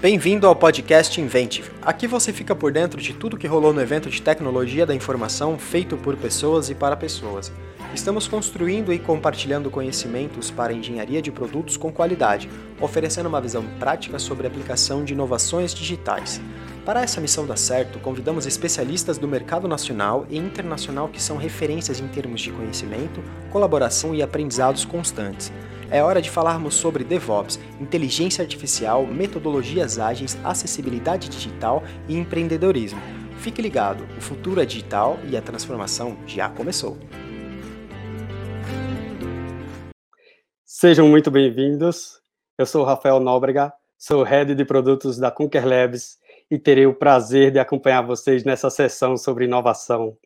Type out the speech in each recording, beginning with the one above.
Bem-vindo ao podcast Inventive. Aqui você fica por dentro de tudo que rolou no evento de tecnologia da informação feito por pessoas e para pessoas. Estamos construindo e compartilhando conhecimentos para engenharia de produtos com qualidade, oferecendo uma visão prática sobre a aplicação de inovações digitais. Para essa missão dar certo, convidamos especialistas do mercado nacional e internacional que são referências em termos de conhecimento, colaboração e aprendizados constantes. É hora de falarmos sobre DevOps, inteligência artificial, metodologias ágeis, acessibilidade digital e empreendedorismo. Fique ligado, o futuro é digital e a transformação já começou. Sejam muito bem-vindos. Eu sou Rafael Nóbrega, sou head de produtos da Conquer Labs e terei o prazer de acompanhar vocês nessa sessão sobre inovação.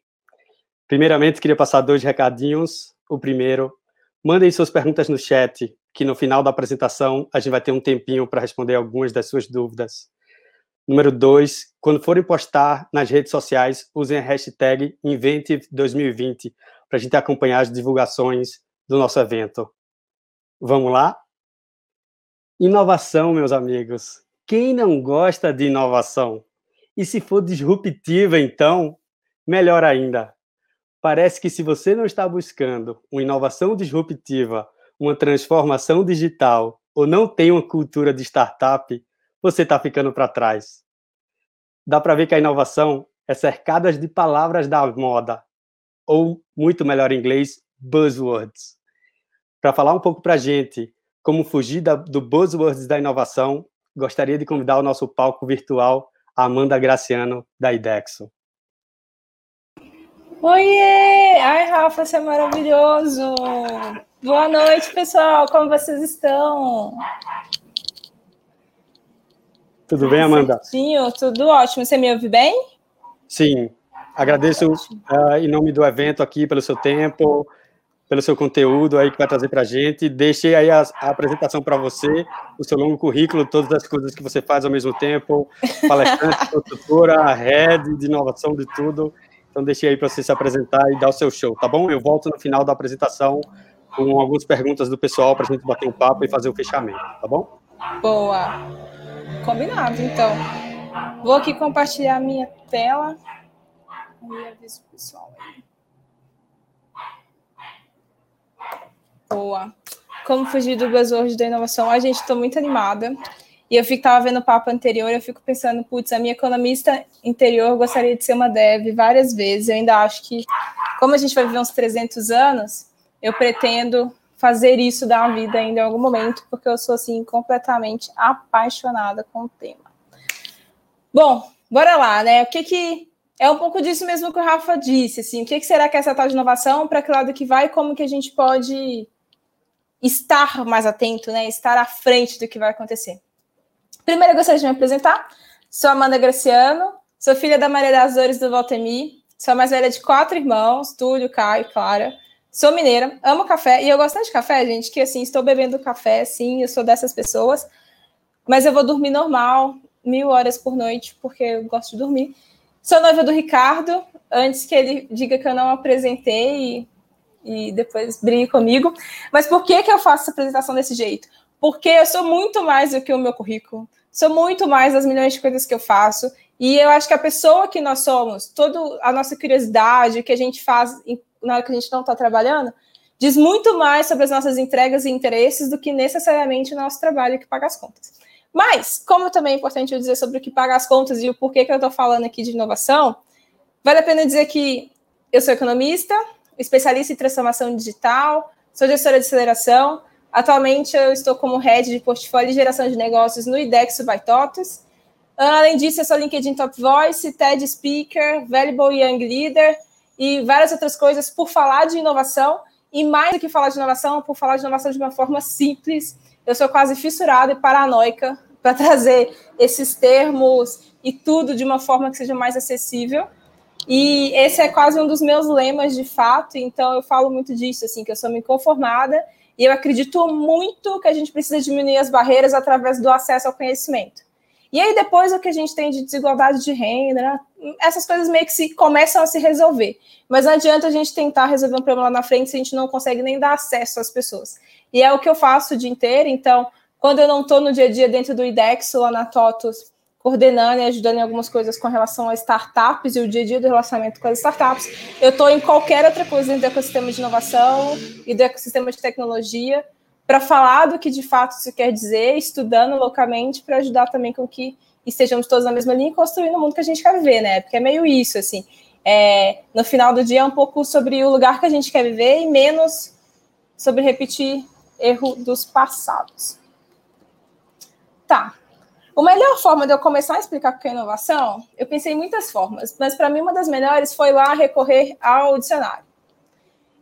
Primeiramente, queria passar dois recadinhos. O primeiro Mandem suas perguntas no chat, que no final da apresentação a gente vai ter um tempinho para responder algumas das suas dúvidas. Número dois, quando forem postar nas redes sociais, usem a hashtag Inventive2020 para a gente acompanhar as divulgações do nosso evento. Vamos lá? Inovação, meus amigos. Quem não gosta de inovação? E se for disruptiva, então, melhor ainda. Parece que se você não está buscando uma inovação disruptiva, uma transformação digital ou não tem uma cultura de startup, você está ficando para trás. Dá para ver que a inovação é cercada de palavras da moda, ou, muito melhor em inglês, buzzwords. Para falar um pouco para a gente como fugir da, do buzzwords da inovação, gostaria de convidar o nosso palco virtual a Amanda Graciano, da IDEXO. Oiê! Ai, Rafa, você é maravilhoso! Boa noite, pessoal! Como vocês estão? Tudo bem, Amanda? Certinho, tudo ótimo. Você me ouve bem? Sim. Agradeço uh, em nome do evento aqui pelo seu tempo, pelo seu conteúdo aí que vai trazer para a gente. Deixei aí a, a apresentação para você, o seu longo currículo, todas as coisas que você faz ao mesmo tempo, palestrante, consultora, rede de inovação de tudo. Então, deixei aí para você se apresentar e dar o seu show, tá bom? Eu volto no final da apresentação com algumas perguntas do pessoal para a gente bater um papo e fazer o fechamento, tá bom? Boa. Combinado, então. Vou aqui compartilhar minha tela. E aviso o pessoal aí. Boa. Como fugir do buzzword da inovação? A gente, estou muito animada. E eu estava vendo o papo anterior, eu fico pensando, putz, a minha economista interior gostaria de ser uma dev várias vezes. Eu ainda acho que, como a gente vai viver uns 300 anos, eu pretendo fazer isso da vida ainda em algum momento, porque eu sou, assim, completamente apaixonada com o tema. Bom, bora lá, né? O que que... É um pouco disso mesmo que o Rafa disse, assim, o que, que será que é essa tal de inovação, para que lado que vai, como que a gente pode estar mais atento, né? Estar à frente do que vai acontecer. Primeiro, eu gostaria de me apresentar. Sou Amanda Graciano, sou filha da Maria das Dores do Valtemi, sou a mais velha de quatro irmãos, Túlio, Caio e Clara. Sou mineira, amo café, e eu gosto tanto de café, gente, que assim, estou bebendo café, sim, eu sou dessas pessoas, mas eu vou dormir normal, mil horas por noite, porque eu gosto de dormir. Sou noiva do Ricardo, antes que ele diga que eu não apresentei e, e depois brigue comigo. Mas por que, que eu faço essa apresentação desse jeito? Porque eu sou muito mais do que o meu currículo, sou muito mais das milhões de coisas que eu faço, e eu acho que a pessoa que nós somos, toda a nossa curiosidade, o que a gente faz na hora que a gente não está trabalhando, diz muito mais sobre as nossas entregas e interesses do que necessariamente o nosso trabalho que paga as contas. Mas, como também é importante eu dizer sobre o que paga as contas e o porquê que eu estou falando aqui de inovação, vale a pena dizer que eu sou economista, especialista em transformação digital, sou gestora de aceleração, Atualmente eu estou como head de portfólio e geração de negócios no IDEX by TOTUS. Além disso, eu sou LinkedIn Top Voice, TED Speaker, Valuable Young Leader e várias outras coisas por falar de inovação. E mais do que falar de inovação, por falar de inovação de uma forma simples. Eu sou quase fissurada e paranoica para trazer esses termos e tudo de uma forma que seja mais acessível. E esse é quase um dos meus lemas de fato, então eu falo muito disso, assim, que eu sou me conformada e eu acredito muito que a gente precisa diminuir as barreiras através do acesso ao conhecimento. E aí, depois, o que a gente tem de desigualdade de renda, né? essas coisas meio que se, começam a se resolver. Mas não adianta a gente tentar resolver um problema lá na frente se a gente não consegue nem dar acesso às pessoas. E é o que eu faço o dia inteiro. Então, quando eu não estou no dia a dia dentro do IDEX, lá na TOTOS, coordenando e ajudando em algumas coisas com relação a startups e o dia a dia do relacionamento com as startups. Eu estou em qualquer outra coisa dentro do ecossistema de inovação e do ecossistema de tecnologia para falar do que de fato isso quer dizer, estudando localmente para ajudar também com que estejamos todos na mesma linha e construindo o mundo que a gente quer viver, né? Porque é meio isso, assim. É, no final do dia é um pouco sobre o lugar que a gente quer viver e menos sobre repetir erro dos passados. Tá. A melhor forma de eu começar a explicar o que é inovação, eu pensei em muitas formas, mas para mim uma das melhores foi lá recorrer ao dicionário.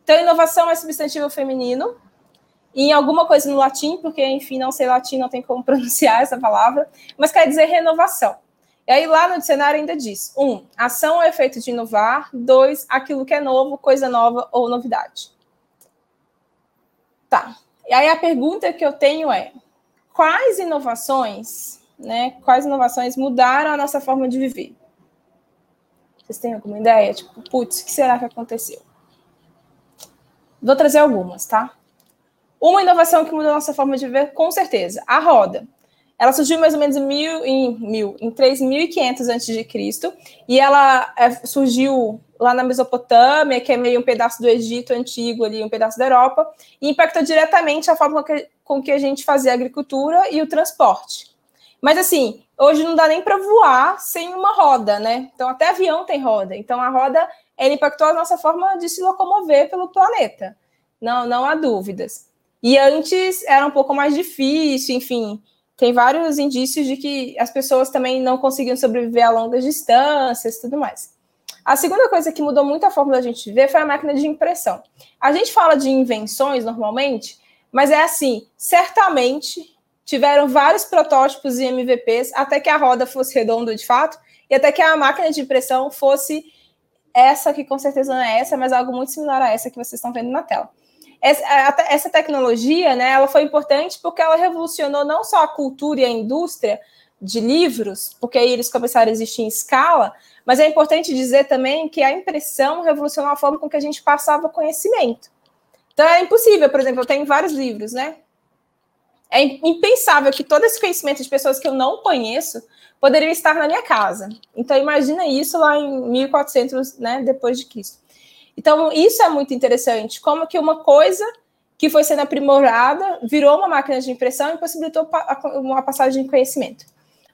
Então, inovação é substantivo feminino, em alguma coisa no latim, porque, enfim, não sei latim, não tem como pronunciar essa palavra, mas quer dizer renovação. E aí, lá no dicionário ainda diz: um, ação é efeito de inovar, dois, aquilo que é novo, coisa nova ou novidade. Tá. E aí a pergunta que eu tenho é: quais inovações, né? Quais inovações mudaram a nossa forma de viver? Vocês têm alguma ideia? Tipo, putz, o que será que aconteceu? Vou trazer algumas, tá? Uma inovação que mudou a nossa forma de viver, com certeza, a roda. Ela surgiu mais ou menos em mil, em, mil, em 3.500 a.C. e ela é, surgiu lá na Mesopotâmia, que é meio um pedaço do Egito antigo ali, um pedaço da Europa, e impactou diretamente a forma que, com que a gente fazia a agricultura e o transporte. Mas assim, hoje não dá nem para voar sem uma roda, né? Então até avião tem roda. Então a roda ela impactou a nossa forma de se locomover pelo planeta. Não, não há dúvidas. E antes era um pouco mais difícil, enfim, tem vários indícios de que as pessoas também não conseguiam sobreviver a longas distâncias e tudo mais. A segunda coisa que mudou muito a forma da gente ver foi a máquina de impressão. A gente fala de invenções normalmente, mas é assim, certamente tiveram vários protótipos e MVPs até que a roda fosse redonda de fato e até que a máquina de impressão fosse essa que com certeza não é essa, mas algo muito similar a essa que vocês estão vendo na tela essa, essa tecnologia, né, ela foi importante porque ela revolucionou não só a cultura e a indústria de livros, porque aí eles começaram a existir em escala, mas é importante dizer também que a impressão revolucionou a forma com que a gente passava conhecimento. Então é impossível, por exemplo, eu tenho vários livros, né? É impensável que todo esse conhecimento de pessoas que eu não conheço poderiam estar na minha casa. Então imagina isso lá em 1400, né, depois de Cristo. Então, isso é muito interessante, como que uma coisa que foi sendo aprimorada virou uma máquina de impressão e possibilitou uma passagem de conhecimento.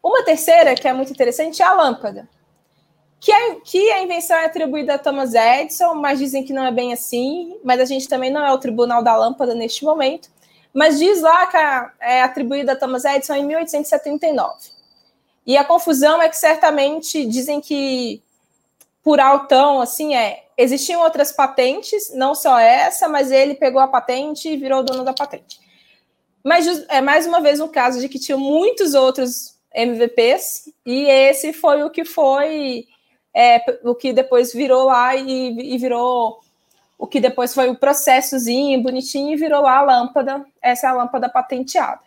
Uma terceira, que é muito interessante, é a lâmpada, que, é, que a invenção é atribuída a Thomas Edison, mas dizem que não é bem assim, mas a gente também não é o tribunal da lâmpada neste momento, mas diz lá que é atribuída a Thomas Edison em 1879. E a confusão é que certamente dizem que por altão, assim, é existiam outras patentes, não só essa, mas ele pegou a patente e virou dono da patente. Mas é mais uma vez um caso de que tinha muitos outros MVPs e esse foi o que foi é, o que depois virou lá e, e, virou o que depois foi o processozinho bonitinho e virou lá a lâmpada. Essa é a lâmpada patenteada.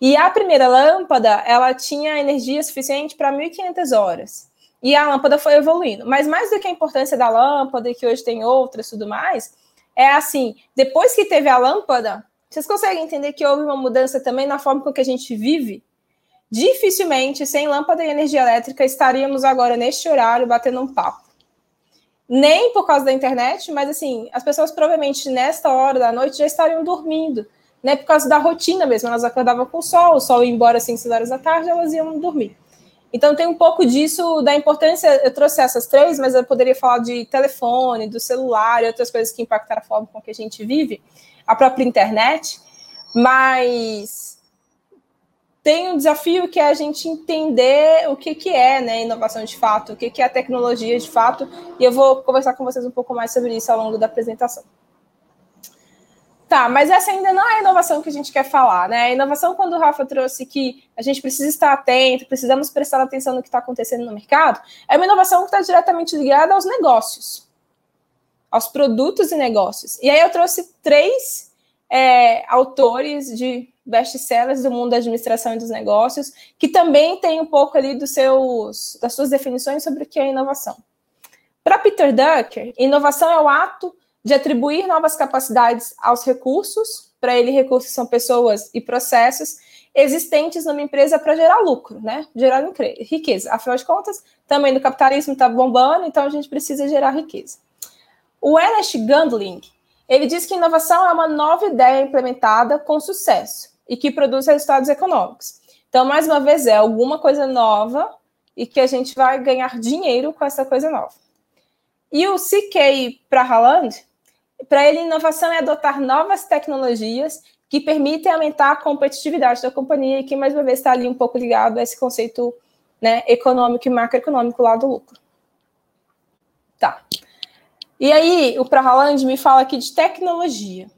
E a primeira lâmpada, ela tinha energia suficiente para 1.500 horas. E a lâmpada foi evoluindo. Mas mais do que a importância da lâmpada, que hoje tem outras e tudo mais, é assim, depois que teve a lâmpada, vocês conseguem entender que houve uma mudança também na forma com que a gente vive? Dificilmente, sem lâmpada e energia elétrica, estaríamos agora neste horário batendo um papo. Nem por causa da internet, mas assim, as pessoas provavelmente nesta hora da noite já estariam dormindo, né? Por causa da rotina mesmo. Elas acordavam com o sol, o sol ia embora às 5 horas da tarde, elas iam dormir. Então tem um pouco disso da importância. Eu trouxe essas três, mas eu poderia falar de telefone, do celular e outras coisas que impactaram a forma com que a gente vive, a própria internet. Mas tem um desafio que é a gente entender o que, que é né, inovação de fato, o que, que é tecnologia de fato, e eu vou conversar com vocês um pouco mais sobre isso ao longo da apresentação. Tá, mas essa ainda não é a inovação que a gente quer falar, né? A inovação, quando o Rafa trouxe que a gente precisa estar atento, precisamos prestar atenção no que está acontecendo no mercado, é uma inovação que está diretamente ligada aos negócios, aos produtos e negócios. E aí eu trouxe três é, autores de best-sellers do mundo da administração e dos negócios, que também tem um pouco ali dos seus, das suas definições sobre o que é inovação. Para Peter Drucker, inovação é o ato de atribuir novas capacidades aos recursos, para ele, recursos são pessoas e processos, existentes numa empresa para gerar lucro, né? Gerar riqueza. Afinal de contas, também do capitalismo está bombando, então a gente precisa gerar riqueza. O Ernest Gundling, ele diz que inovação é uma nova ideia implementada com sucesso e que produz resultados econômicos. Então, mais uma vez, é alguma coisa nova e que a gente vai ganhar dinheiro com essa coisa nova. E o C.K. Prahaland, para ele, inovação é adotar novas tecnologias que permitem aumentar a competitividade da companhia e que, mais uma vez, está ali um pouco ligado a esse conceito né, econômico e macroeconômico lá do lucro. Tá. E aí, o Prahaland me fala aqui de tecnologia.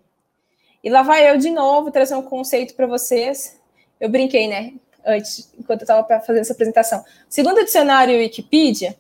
E lá vai eu de novo trazer um conceito para vocês. Eu brinquei, né? Antes, enquanto eu estava fazendo essa apresentação. Segundo o dicionário Wikipedia,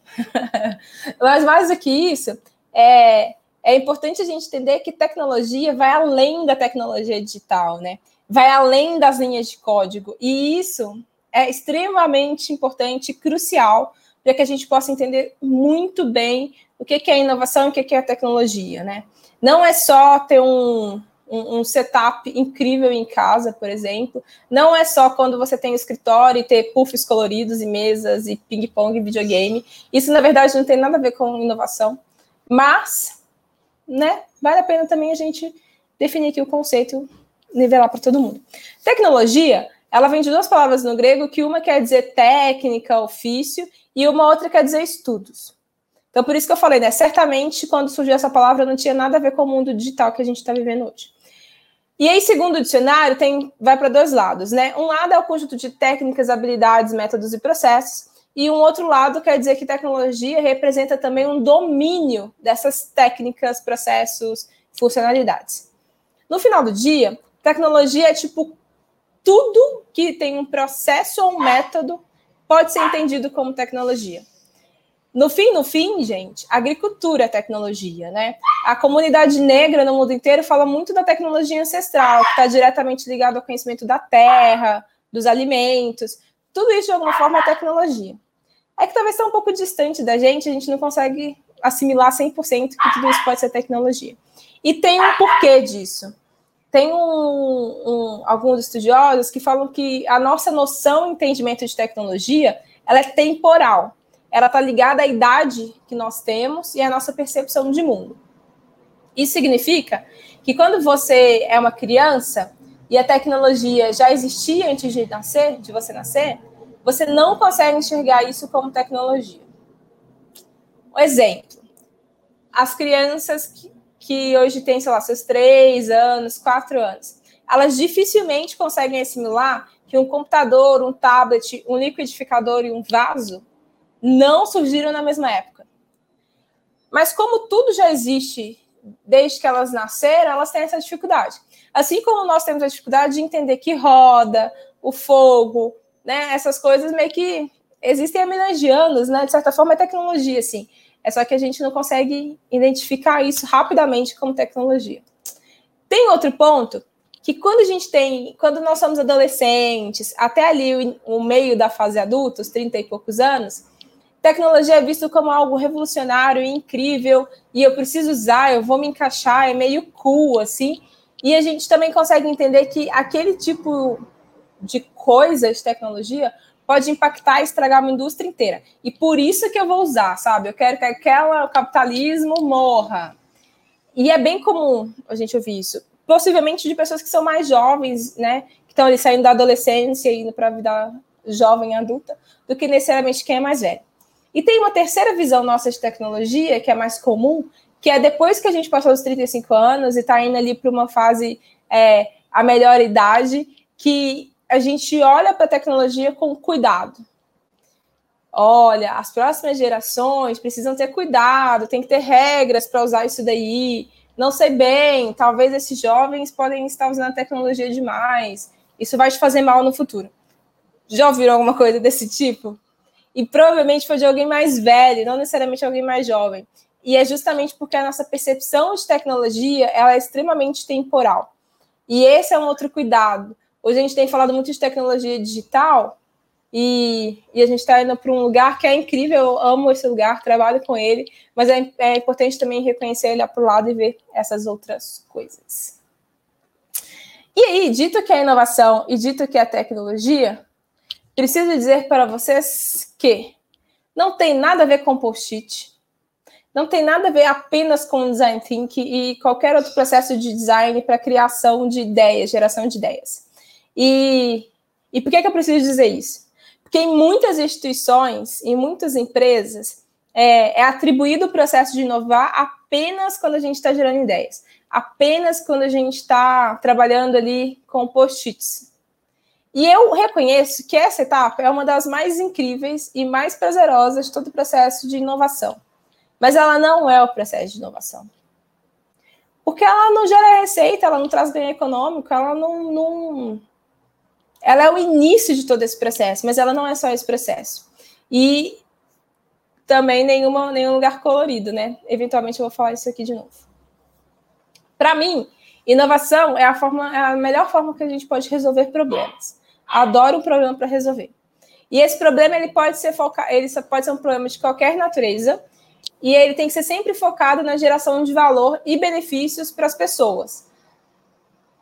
mas mais do que isso, é, é importante a gente entender que tecnologia vai além da tecnologia digital, né? Vai além das linhas de código. E isso é extremamente importante, crucial, para que a gente possa entender muito bem o que é inovação e o que é tecnologia, né? Não é só ter um, um, um, setup incrível em casa, por exemplo. Não é só quando você tem o escritório e ter puffs coloridos e mesas e ping-pong e videogame. Isso, na verdade, não tem nada a ver com inovação. Mas, né, vale a pena também a gente definir aqui o conceito, nivelar para todo mundo. Tecnologia, ela vem de duas palavras no grego, que uma quer dizer técnica, ofício, e uma outra quer dizer estudos. Então, por isso que eu falei, né? Certamente, quando surgiu essa palavra, não tinha nada a ver com o mundo digital que a gente está vivendo hoje. E aí, segundo o dicionário, tem, vai para dois lados, né? Um lado é o conjunto de técnicas, habilidades, métodos e processos, e um outro lado quer dizer que tecnologia representa também um domínio dessas técnicas, processos, funcionalidades. No final do dia, tecnologia é tipo tudo que tem um processo ou um método pode ser entendido como tecnologia. No fim, no fim, gente, agricultura é tecnologia, né? A comunidade negra no mundo inteiro fala muito da tecnologia ancestral, que está diretamente ligado ao conhecimento da terra, dos alimentos. Tudo isso, de alguma forma, é tecnologia. É que talvez está um pouco distante da gente, a gente não consegue assimilar 100% que tudo isso pode ser tecnologia. E tem um porquê disso. Tem um, um, alguns estudiosos que falam que a nossa noção e entendimento de tecnologia ela é temporal ela está ligada à idade que nós temos e à nossa percepção de mundo. Isso significa que quando você é uma criança e a tecnologia já existia antes de nascer, de você nascer, você não consegue enxergar isso como tecnologia. Um exemplo: as crianças que, que hoje têm, sei lá, seus três anos, quatro anos, elas dificilmente conseguem assimilar que um computador, um tablet, um liquidificador e um vaso não surgiram na mesma época. Mas como tudo já existe desde que elas nasceram, elas têm essa dificuldade. Assim como nós temos a dificuldade de entender que roda, o fogo, né, essas coisas meio que existem há milhões de anos, né, de certa forma é tecnologia, assim. É só que a gente não consegue identificar isso rapidamente como tecnologia. Tem outro ponto que quando a gente tem, quando nós somos adolescentes, até ali o, o meio da fase adulta, os 30 e poucos anos, tecnologia é visto como algo revolucionário e incrível, e eu preciso usar, eu vou me encaixar, é meio cool, assim. E a gente também consegue entender que aquele tipo de coisa de tecnologia pode impactar e estragar uma indústria inteira. E por isso que eu vou usar, sabe? Eu quero que aquela, o capitalismo morra. E é bem comum a gente ouvir isso. Possivelmente de pessoas que são mais jovens, né? Que estão ali saindo da adolescência e indo para a vida jovem adulta, do que necessariamente quem é mais velho. E tem uma terceira visão nossa de tecnologia, que é mais comum, que é depois que a gente passou os 35 anos e está indo ali para uma fase, é, a melhor idade, que a gente olha para a tecnologia com cuidado. Olha, as próximas gerações precisam ter cuidado, tem que ter regras para usar isso daí. Não sei bem, talvez esses jovens podem estar usando a tecnologia demais. Isso vai te fazer mal no futuro. Já ouviram alguma coisa desse tipo? E provavelmente foi de alguém mais velho, não necessariamente alguém mais jovem. E é justamente porque a nossa percepção de tecnologia ela é extremamente temporal. E esse é um outro cuidado. Hoje a gente tem falado muito de tecnologia digital e, e a gente está indo para um lugar que é incrível. Eu amo esse lugar, trabalho com ele, mas é, é importante também reconhecer, olhar para o lado e ver essas outras coisas. E aí, dito que é inovação e dito que é tecnologia, preciso dizer para vocês que não tem nada a ver com post-it, não tem nada a ver apenas com design thinking e qualquer outro processo de design para criação de ideias, geração de ideias. E, e por que, que eu preciso dizer isso? Porque em muitas instituições, em muitas empresas, é, é atribuído o processo de inovar apenas quando a gente está gerando ideias, apenas quando a gente está trabalhando ali com post-its. E eu reconheço que essa etapa é uma das mais incríveis e mais prazerosas de todo o processo de inovação. Mas ela não é o processo de inovação. Porque ela não gera receita, ela não traz ganho econômico, ela não, não. Ela é o início de todo esse processo, mas ela não é só esse processo. E também nenhuma, nenhum lugar colorido, né? Eventualmente eu vou falar isso aqui de novo. Para mim, inovação é a, forma, é a melhor forma que a gente pode resolver problemas. Adoro um problema para resolver. E esse problema ele pode ser foca... ele pode ser um problema de qualquer natureza e ele tem que ser sempre focado na geração de valor e benefícios para as pessoas.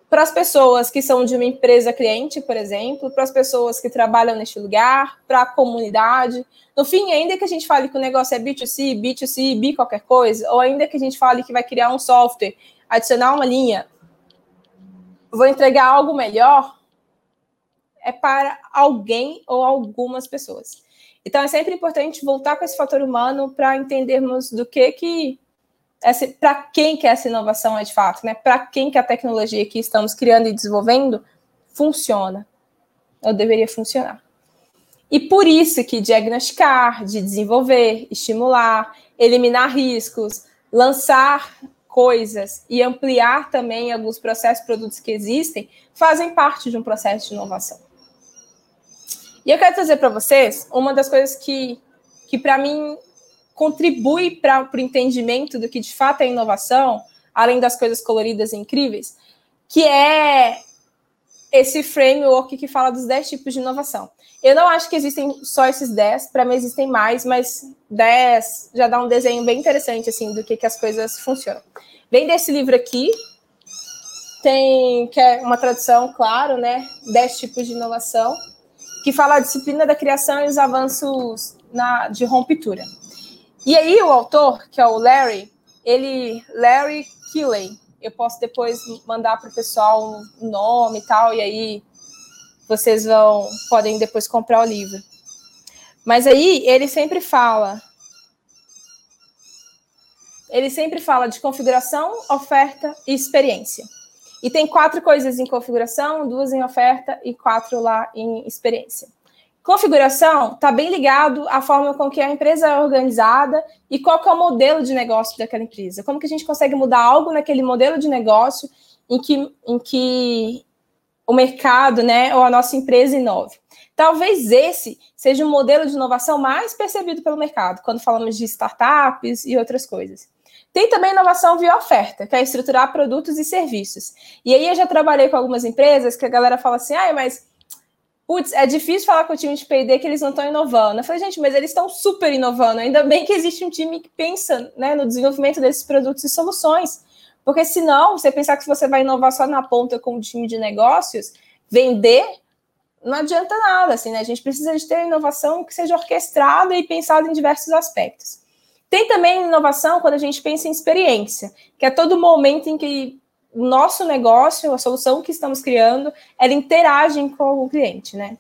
Para as pessoas que são de uma empresa cliente, por exemplo, para as pessoas que trabalham neste lugar, para a comunidade. No fim, ainda que a gente fale que o negócio é B2C, B2C, B qualquer coisa, ou ainda que a gente fale que vai criar um software, adicionar uma linha, vou entregar algo melhor, é para alguém ou algumas pessoas. Então é sempre importante voltar com esse fator humano para entendermos do que que para quem que essa inovação é de fato, né? Para quem que a tecnologia que estamos criando e desenvolvendo funciona ou deveria funcionar. E por isso que diagnosticar, de desenvolver, estimular, eliminar riscos, lançar coisas e ampliar também alguns processos, produtos que existem, fazem parte de um processo de inovação. E eu quero trazer para vocês uma das coisas que, que para mim, contribui para o entendimento do que de fato é inovação, além das coisas coloridas e incríveis, que é esse framework que fala dos 10 tipos de inovação. Eu não acho que existem só esses 10, para mim existem mais, mas 10 já dá um desenho bem interessante assim do que, que as coisas funcionam. Vem desse livro aqui, tem que é uma tradução, claro, né? 10 tipos de inovação que fala a disciplina da criação e os avanços na, de rompitura. E aí o autor, que é o Larry, ele, Larry Killey, eu posso depois mandar para o pessoal o nome e tal, e aí vocês vão podem depois comprar o livro. Mas aí ele sempre fala ele sempre fala de configuração, oferta e experiência. E tem quatro coisas em configuração, duas em oferta e quatro lá em experiência. Configuração está bem ligado à forma com que a empresa é organizada e qual é o modelo de negócio daquela empresa. Como que a gente consegue mudar algo naquele modelo de negócio em que, em que o mercado, né, ou a nossa empresa inove. Talvez esse seja o modelo de inovação mais percebido pelo mercado, quando falamos de startups e outras coisas. Tem também inovação via oferta, que é estruturar produtos e serviços. E aí eu já trabalhei com algumas empresas que a galera fala assim, ah, mas putz, é difícil falar com o time de P&D que eles não estão inovando. Eu falei, gente, mas eles estão super inovando. Ainda bem que existe um time que pensa né, no desenvolvimento desses produtos e soluções. Porque senão, você pensar que você vai inovar só na ponta com o time de negócios, vender, não adianta nada. Assim, né? A gente precisa de ter inovação que seja orquestrada e pensada em diversos aspectos. Tem também inovação quando a gente pensa em experiência, que é todo momento em que o nosso negócio, a solução que estamos criando, ela interage com o cliente, né?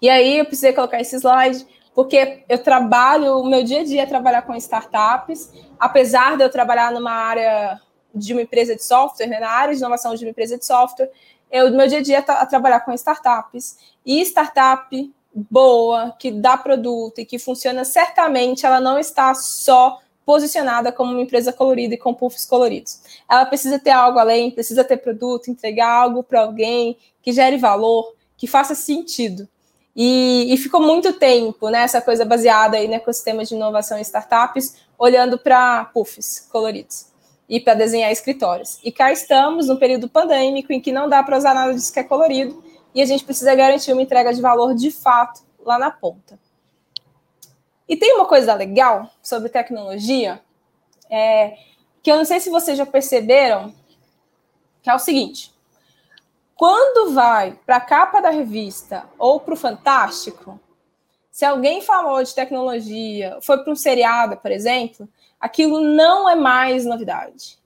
E aí eu precisei colocar esse slide, porque eu trabalho, o meu dia a dia é trabalhar com startups, apesar de eu trabalhar numa área de uma empresa de software, né, na área de inovação de uma empresa de software, eu, meu dia a dia é trabalhar com startups. E startup boa, que dá produto e que funciona, certamente ela não está só posicionada como uma empresa colorida e com puffs coloridos. Ela precisa ter algo além, precisa ter produto, entregar algo para alguém que gere valor, que faça sentido. E, e, ficou muito tempo, né, essa coisa baseada aí no ecossistema de inovação e startups, olhando para puffs coloridos e para desenhar escritórios. E cá estamos, no período pandêmico, em que não dá para usar nada disso que é colorido, e a gente precisa garantir uma entrega de valor de fato lá na ponta. E tem uma coisa legal sobre tecnologia, é, que eu não sei se vocês já perceberam, que é o seguinte: Quando vai para a capa da revista ou para o Fantástico, se alguém falou de tecnologia, foi para um seriado, por exemplo, aquilo não é mais novidade.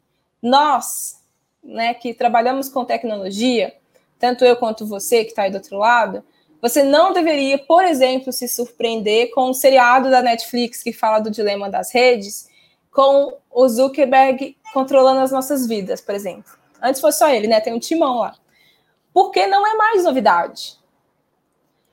Nós, né, que trabalhamos com tecnologia, tanto eu quanto você que está aí do outro lado, você não deveria, por exemplo, se surpreender com um seriado da Netflix que fala do dilema das redes, com o Zuckerberg controlando as nossas vidas, por exemplo. Antes foi só ele, né? Tem um timão lá. Porque não é mais novidade.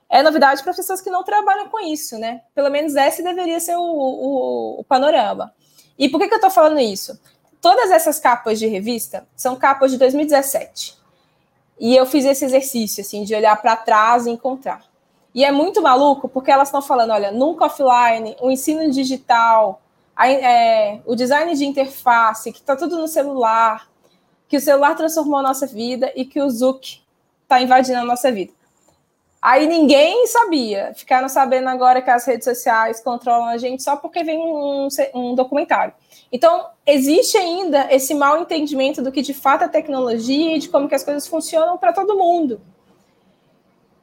É novidade para pessoas que não trabalham com isso, né? Pelo menos esse deveria ser o, o, o panorama. E por que, que eu estou falando isso? Todas essas capas de revista são capas de 2017. E eu fiz esse exercício, assim, de olhar para trás e encontrar. E é muito maluco, porque elas estão falando, olha, nunca offline, o ensino digital, a, é, o design de interface, que está tudo no celular, que o celular transformou a nossa vida e que o Zuc está invadindo a nossa vida. Aí ninguém sabia, ficaram sabendo agora que as redes sociais controlam a gente só porque vem um, um documentário. Então, existe ainda esse mal entendimento do que de fato é tecnologia e de como que as coisas funcionam para todo mundo.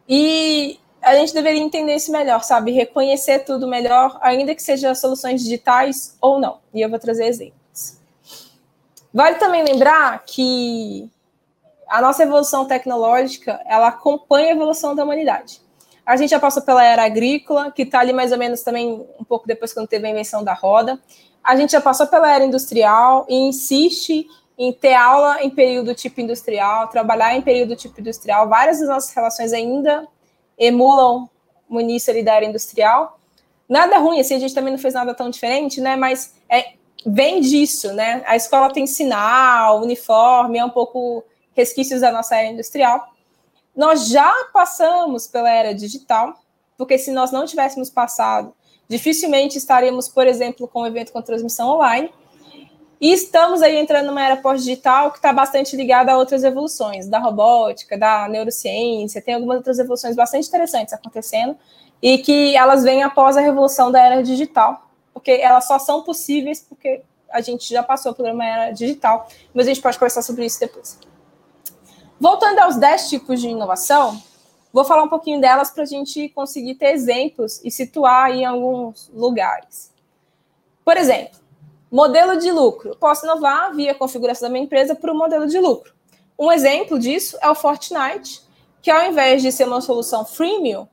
E a gente deveria entender isso melhor, sabe? Reconhecer tudo melhor, ainda que seja soluções digitais ou não. E eu vou trazer exemplos. Vale também lembrar que a nossa evolução tecnológica, ela acompanha a evolução da humanidade. A gente já passou pela era agrícola, que está ali mais ou menos também um pouco depois quando teve a invenção da roda. A gente já passou pela era industrial e insiste em ter aula em período tipo industrial, trabalhar em período tipo industrial. Várias das nossas relações ainda emulam o início ali da era industrial. Nada ruim, assim, a gente também não fez nada tão diferente, né? Mas é, vem disso, né? A escola tem sinal, uniforme, é um pouco resquícios da nossa era industrial. Nós já passamos pela era digital, porque se nós não tivéssemos passado, dificilmente estaríamos, por exemplo, com um evento com transmissão online. E estamos aí entrando numa era pós-digital que está bastante ligada a outras evoluções, da robótica, da neurociência, tem algumas outras evoluções bastante interessantes acontecendo, e que elas vêm após a revolução da era digital, porque elas só são possíveis porque a gente já passou por uma era digital, mas a gente pode conversar sobre isso depois. Voltando aos 10 tipos de inovação, vou falar um pouquinho delas para a gente conseguir ter exemplos e situar em alguns lugares. Por exemplo, modelo de lucro. Posso inovar via configuração da minha empresa para o modelo de lucro. Um exemplo disso é o Fortnite, que ao invés de ser uma solução freemium,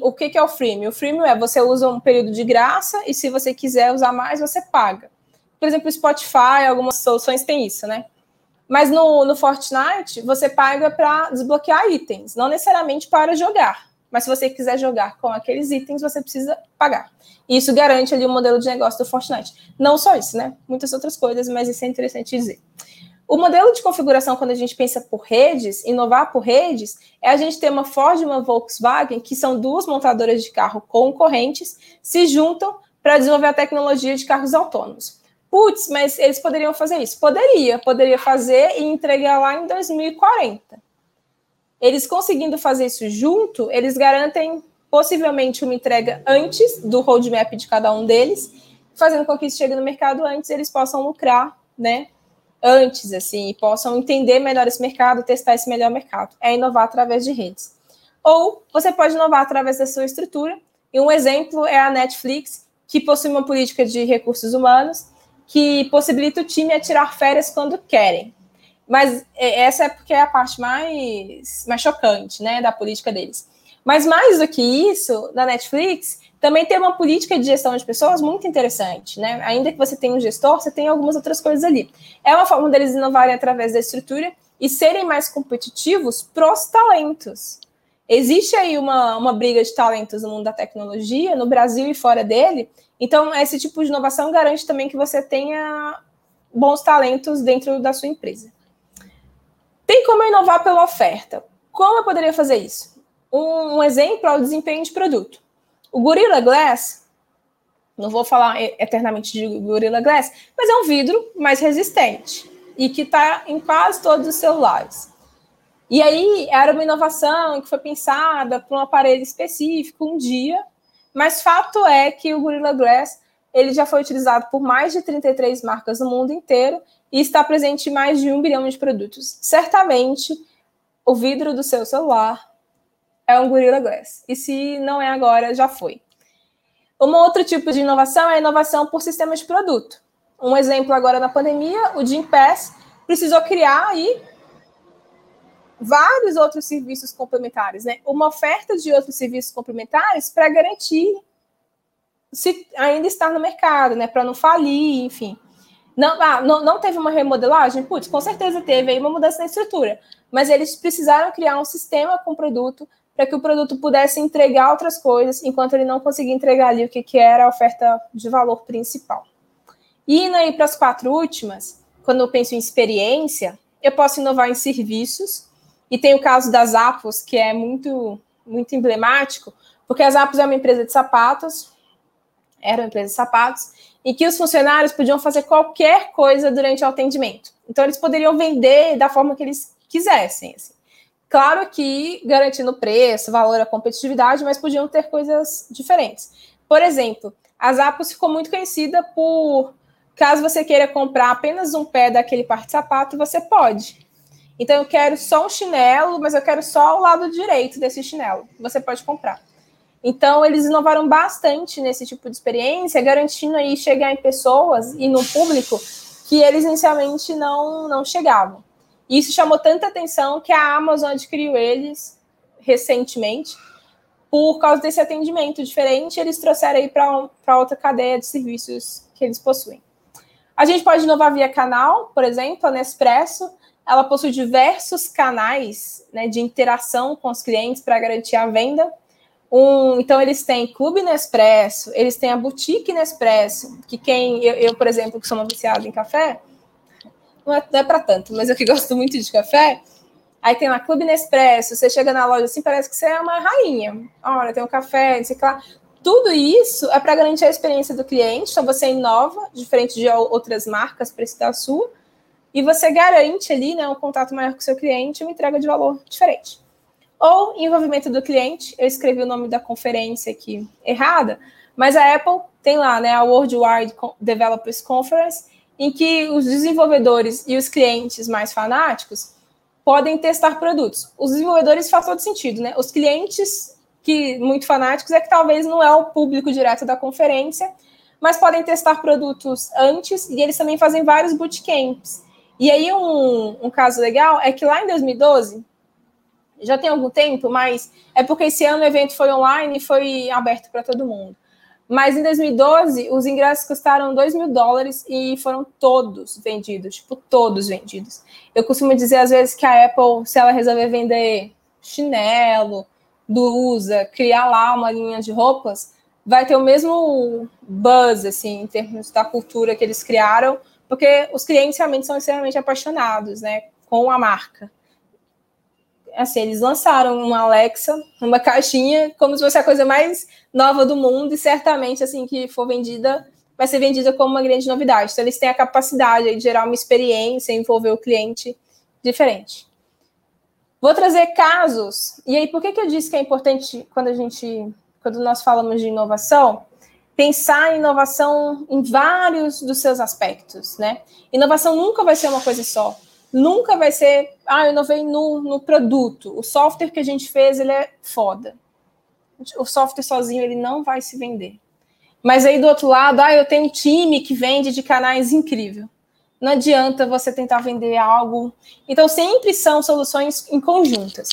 o que, é o freemium? O freemium é você usa um período de graça e se você quiser usar mais, você paga. Por exemplo, o Spotify, algumas soluções têm isso, né? Mas no, no Fortnite, você paga para desbloquear itens, não necessariamente para jogar. Mas se você quiser jogar com aqueles itens, você precisa pagar. E isso garante ali o modelo de negócio do Fortnite. Não só isso, né? Muitas outras coisas, mas isso é interessante dizer. O modelo de configuração, quando a gente pensa por redes, inovar por redes, é a gente ter uma Ford e uma Volkswagen, que são duas montadoras de carro concorrentes, se juntam para desenvolver a tecnologia de carros autônomos. Putz, mas eles poderiam fazer isso? Poderia, poderia fazer e entregar lá em 2040. Eles conseguindo fazer isso junto, eles garantem possivelmente uma entrega antes do roadmap de cada um deles, fazendo com que isso chegue no mercado antes, eles possam lucrar, né? Antes, assim, e possam entender melhor esse mercado, testar esse melhor mercado. É inovar através de redes. Ou você pode inovar através da sua estrutura. E um exemplo é a Netflix, que possui uma política de recursos humanos que possibilita o time a tirar férias quando querem. Mas é, essa é porque é a parte mais, mais chocante né, da política deles. Mas mais do que isso, na Netflix, também tem uma política de gestão de pessoas muito interessante, né? Ainda que você tenha um gestor, você tem algumas outras coisas ali. É uma forma deles inovarem através da estrutura e serem mais competitivos pros talentos. Existe aí uma, uma briga de talentos no mundo da tecnologia, no Brasil e fora dele. Então, esse tipo de inovação garante também que você tenha bons talentos dentro da sua empresa. Tem como inovar pela oferta. Como eu poderia fazer isso? Um, exemplo é o desempenho de produto. O Gorilla Glass, não vou falar eternamente de Gorilla Glass, mas é um vidro mais resistente e que está em quase todos os celulares. E aí era uma inovação que foi pensada para um aparelho específico um dia, mas fato é que o Gorilla Glass ele já foi utilizado por mais de 33 marcas no mundo inteiro e está presente em mais de um bilhão de produtos. Certamente, o vidro do seu celular é um Gorilla Glass. E se não é agora, já foi. Um outro tipo de inovação é a inovação por sistemas de produto. Um exemplo agora na pandemia, o Jim Pass precisou criar aí vários outros serviços complementares, né? Uma oferta de outros serviços complementares para garantir se ainda estar no mercado, né? Para não falir, enfim. Não, ah, não, não teve uma remodelagem? Putz, com certeza teve aí uma mudança na estrutura. Mas eles precisaram criar um sistema com o produto para que o produto pudesse entregar outras coisas, enquanto ele não conseguia entregar ali o que, que era a oferta de valor principal. E indo aí para as quatro últimas, quando eu penso em experiência, eu posso inovar em serviços, e tem o caso das Apos, que é muito, muito emblemático, porque as Apos é uma empresa de sapatos, era uma empresa de sapatos, em que os funcionários podiam fazer qualquer coisa durante o atendimento. Então, eles poderiam vender da forma que eles quisessem. Assim. Claro que garantindo preço, valor, a competitividade, mas podiam ter coisas diferentes. Por exemplo, a Zappos ficou muito conhecida por, caso você queira comprar apenas um pé daquele par de sapato, você pode. Então, eu quero só um chinelo, mas eu quero só o lado direito desse chinelo. Você pode comprar. Então, eles inovaram bastante nesse tipo de experiência, garantindo aí chegar em pessoas e no público que eles inicialmente não, não chegavam. Isso chamou tanta atenção que a Amazon adquiriu eles recentemente. Por causa desse atendimento diferente, eles trouxeram aí para outra cadeia de serviços que eles possuem. A gente pode inovar via canal, por exemplo, a Nespresso ela possui diversos canais né, de interação com os clientes para garantir a venda. Um, então, eles têm Clube Nespresso, eles têm a Boutique Nespresso, que quem, eu, eu por exemplo, que sou uma viciada em café, não é, é para tanto, mas eu que gosto muito de café, aí tem lá Clube Nespresso, você chega na loja assim, parece que você é uma rainha. Olha, tem um café, não sei lá. Tudo isso é para garantir a experiência do cliente, então você inova, diferente de outras marcas para citar a sua, e você garante ali né, um contato maior com o seu cliente uma entrega de valor diferente. Ou envolvimento do cliente, eu escrevi o nome da conferência aqui errada, mas a Apple tem lá né, a Worldwide Developers Conference, em que os desenvolvedores e os clientes mais fanáticos podem testar produtos. Os desenvolvedores faz todo sentido, né? Os clientes que muito fanáticos é que talvez não é o público direto da conferência, mas podem testar produtos antes e eles também fazem vários bootcamps. E aí, um, um caso legal é que lá em 2012, já tem algum tempo, mas é porque esse ano o evento foi online e foi aberto para todo mundo. Mas em 2012, os ingressos custaram 2 mil dólares e foram todos vendidos, tipo, todos vendidos. Eu costumo dizer, às vezes, que a Apple, se ela resolver vender chinelo, blusa, criar lá uma linha de roupas, vai ter o mesmo buzz, assim, em termos da cultura que eles criaram, porque os clientes realmente são extremamente apaixonados, né, com a marca. Assim, eles lançaram uma Alexa, uma caixinha, como se fosse a coisa mais nova do mundo, e certamente, assim, que for vendida, vai ser vendida como uma grande novidade. Então, eles têm a capacidade de gerar uma experiência, envolver o cliente diferente. Vou trazer casos, e aí, por que, que eu disse que é importante quando a gente, quando nós falamos de inovação? Pensar em inovação em vários dos seus aspectos, né? Inovação nunca vai ser uma coisa só. Nunca vai ser, ah, eu inovei no, no produto. O software que a gente fez, ele é foda. O software sozinho, ele não vai se vender. Mas aí do outro lado, ah, eu tenho um time que vende de canais incrível. Não adianta você tentar vender algo. Então, sempre são soluções em conjuntas.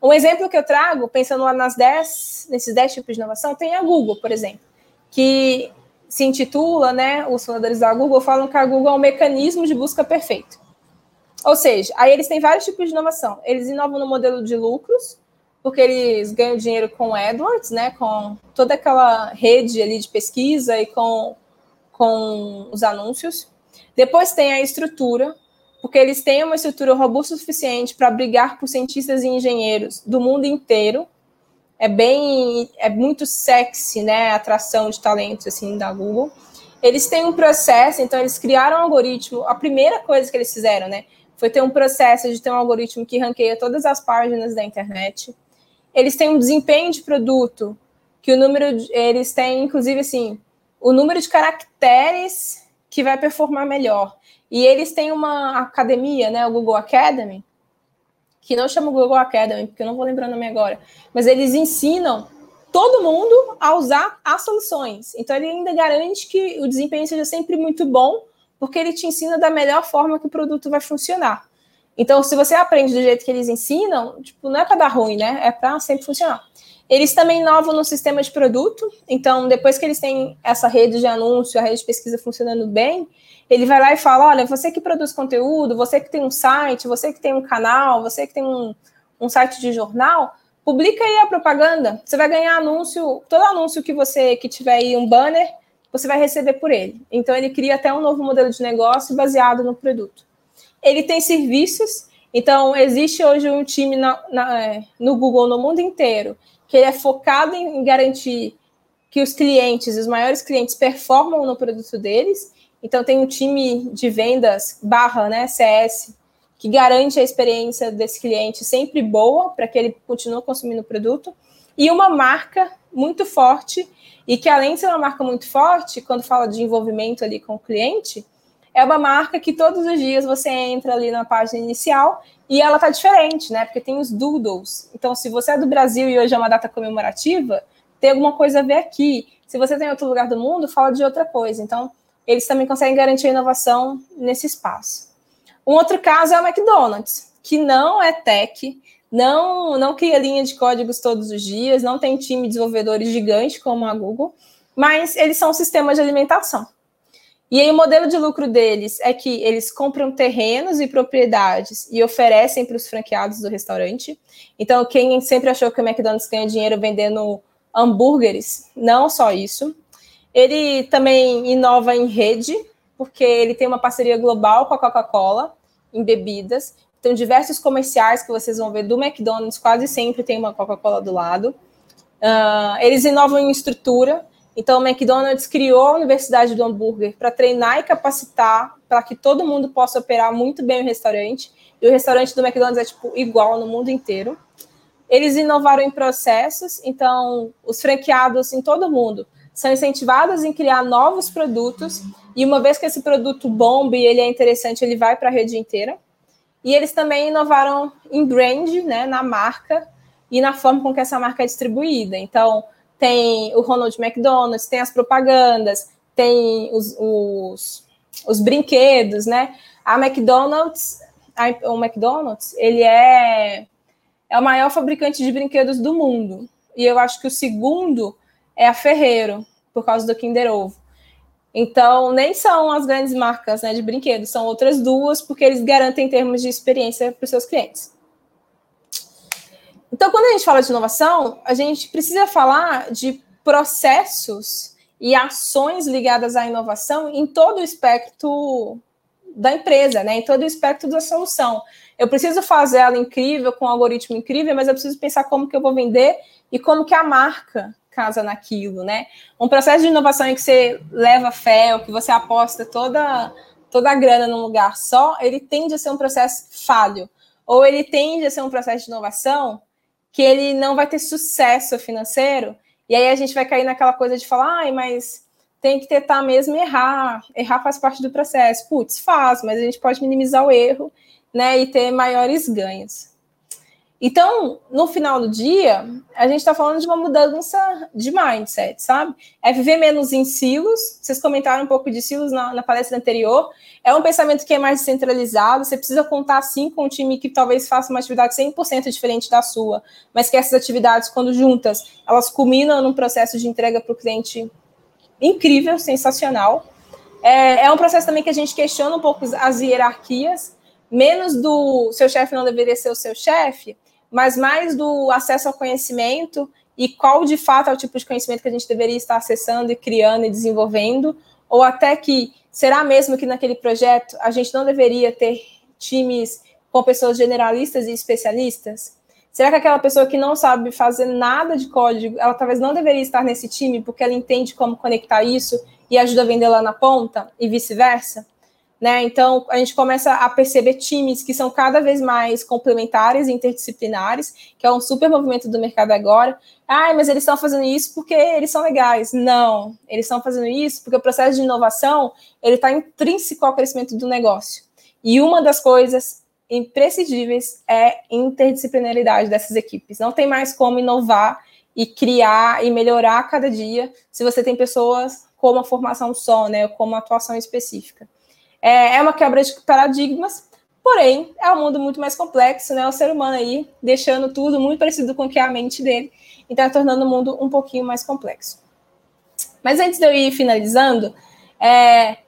Um exemplo que eu trago, pensando lá nas 10, nesses 10 tipos de inovação, tem a Google, por exemplo que se intitula, né, os fundadores da Google falam que a Google é um mecanismo de busca perfeito. Ou seja, aí eles têm vários tipos de inovação. Eles inovam no modelo de lucros, porque eles ganham dinheiro com AdWords, né, com toda aquela rede ali de pesquisa e com, com os anúncios. Depois tem a estrutura, porque eles têm uma estrutura robusta o suficiente para brigar por cientistas e engenheiros do mundo inteiro é bem, é muito sexy, né, a atração de talentos, assim, da Google. Eles têm um processo, então eles criaram um algoritmo, a primeira coisa que eles fizeram, né, foi ter um processo de ter um algoritmo que ranqueia todas as páginas da internet. Eles têm um desempenho de produto, que o número, de, eles têm, inclusive, assim, o número de caracteres que vai performar melhor. E eles têm uma academia, né, o Google Academy, que não chama Google Academy, porque eu não vou lembrar o nome agora, mas eles ensinam todo mundo a usar as soluções. Então ele ainda garante que o desempenho seja sempre muito bom, porque ele te ensina da melhor forma que o produto vai funcionar. Então, se você aprende do jeito que eles ensinam, tipo, não é para dar ruim, né? É para sempre funcionar. Eles também inovam no sistema de produto. Então, depois que eles têm essa rede de anúncio, a rede de pesquisa funcionando bem, ele vai lá e fala: olha, você que produz conteúdo, você que tem um site, você que tem um canal, você que tem um, um site de jornal, publica aí a propaganda. Você vai ganhar anúncio, todo anúncio que você que tiver aí um banner, você vai receber por ele. Então, ele cria até um novo modelo de negócio baseado no produto. Ele tem serviços. Então, existe hoje um time na, na, é, no Google no mundo inteiro que ele é focado em garantir que os clientes, os maiores clientes, performam no produto deles. Então, tem um time de vendas barra né, CS que garante a experiência desse cliente sempre boa para que ele continue consumindo o produto. E uma marca muito forte, e que além de ser uma marca muito forte, quando fala de envolvimento ali com o cliente, é uma marca que todos os dias você entra ali na página inicial e ela tá diferente, né? Porque tem os doodles. Então, se você é do Brasil e hoje é uma data comemorativa, tem alguma coisa a ver aqui. Se você tem outro lugar do mundo, fala de outra coisa. Então, eles também conseguem garantir a inovação nesse espaço. Um outro caso é o McDonald's, que não é tech, não, não cria linha de códigos todos os dias, não tem time de desenvolvedores gigante como a Google, mas eles são um sistema de alimentação. E aí o modelo de lucro deles é que eles compram terrenos e propriedades e oferecem para os franqueados do restaurante. Então, quem sempre achou que o McDonald's ganha dinheiro vendendo hambúrgueres, não só isso. Ele também inova em rede, porque ele tem uma parceria global com a Coca-Cola em bebidas. Então, diversos comerciais que vocês vão ver do McDonald's quase sempre tem uma Coca-Cola do lado. Uh, eles inovam em estrutura, então, o McDonald's criou a Universidade do Hambúrguer para treinar e capacitar para que todo mundo possa operar muito bem o restaurante. E o restaurante do McDonald's é tipo igual no mundo inteiro. Eles inovaram em processos, então os franqueados em todo mundo são incentivados em criar novos produtos. E uma vez que esse produto bombe e ele é interessante, ele vai para a rede inteira. E eles também inovaram em brand, né, na marca e na forma com que essa marca é distribuída. Então, tem o Ronald McDonald's, tem as propagandas, tem os, os, os brinquedos, né? A McDonald's, a, o McDonald's, ele é, é o maior fabricante de brinquedos do mundo. E eu acho que o segundo é a Ferreiro, por causa do Kinder Ovo. Então, nem são as grandes marcas né, de brinquedos, são outras duas, porque eles garantem termos de experiência para os seus clientes. Então, quando a gente fala de inovação, a gente precisa falar de processos e ações ligadas à inovação em todo o espectro da empresa, né? Em todo o espectro da solução. Eu preciso fazer ela incrível, com um algoritmo incrível, mas eu preciso pensar como que eu vou vender e como que a marca casa naquilo, né? Um processo de inovação em que você leva fé, ou que você aposta toda, toda a grana num lugar só, ele tende a ser um processo falho. Ou ele tende a ser um processo de inovação que ele não vai ter sucesso financeiro. E aí a gente vai cair naquela coisa de falar, ai, mas tem que tentar mesmo errar. Errar faz parte do processo. Putz, faz, mas a gente pode minimizar o erro, né, e ter maiores ganhos. Então, no final do dia, a gente está falando de uma mudança de mindset, sabe? É viver menos em silos. Vocês comentaram um pouco de silos na, na palestra anterior. É um pensamento que é mais centralizado. Você precisa contar, sim, com um time que talvez faça uma atividade 100% diferente da sua, mas que essas atividades, quando juntas, elas culminam num processo de entrega para o cliente incrível, sensacional. É, é um processo também que a gente questiona um pouco as hierarquias, menos do seu chefe não deveria ser o seu chefe, mas mais do acesso ao conhecimento e qual de fato é o tipo de conhecimento que a gente deveria estar acessando e criando e desenvolvendo, ou até que será mesmo que naquele projeto a gente não deveria ter times com pessoas generalistas e especialistas? Será que aquela pessoa que não sabe fazer nada de código, ela talvez não deveria estar nesse time porque ela entende como conectar isso e ajuda a vender lá na ponta e vice-versa? Né? Então, a gente começa a perceber times que são cada vez mais complementares e interdisciplinares, que é um super movimento do mercado agora. Ah, mas eles estão fazendo isso porque eles são legais. Não, eles estão fazendo isso porque o processo de inovação ele está intrínseco ao crescimento do negócio. E uma das coisas imprescindíveis é interdisciplinaridade dessas equipes. Não tem mais como inovar e criar e melhorar a cada dia se você tem pessoas com uma formação só, né, com uma atuação específica. É, é uma quebra de paradigmas, porém é um mundo muito mais complexo, né, o ser humano aí deixando tudo muito parecido com o que é a mente dele, e está tornando o mundo um pouquinho mais complexo. Mas antes de eu ir finalizando, é,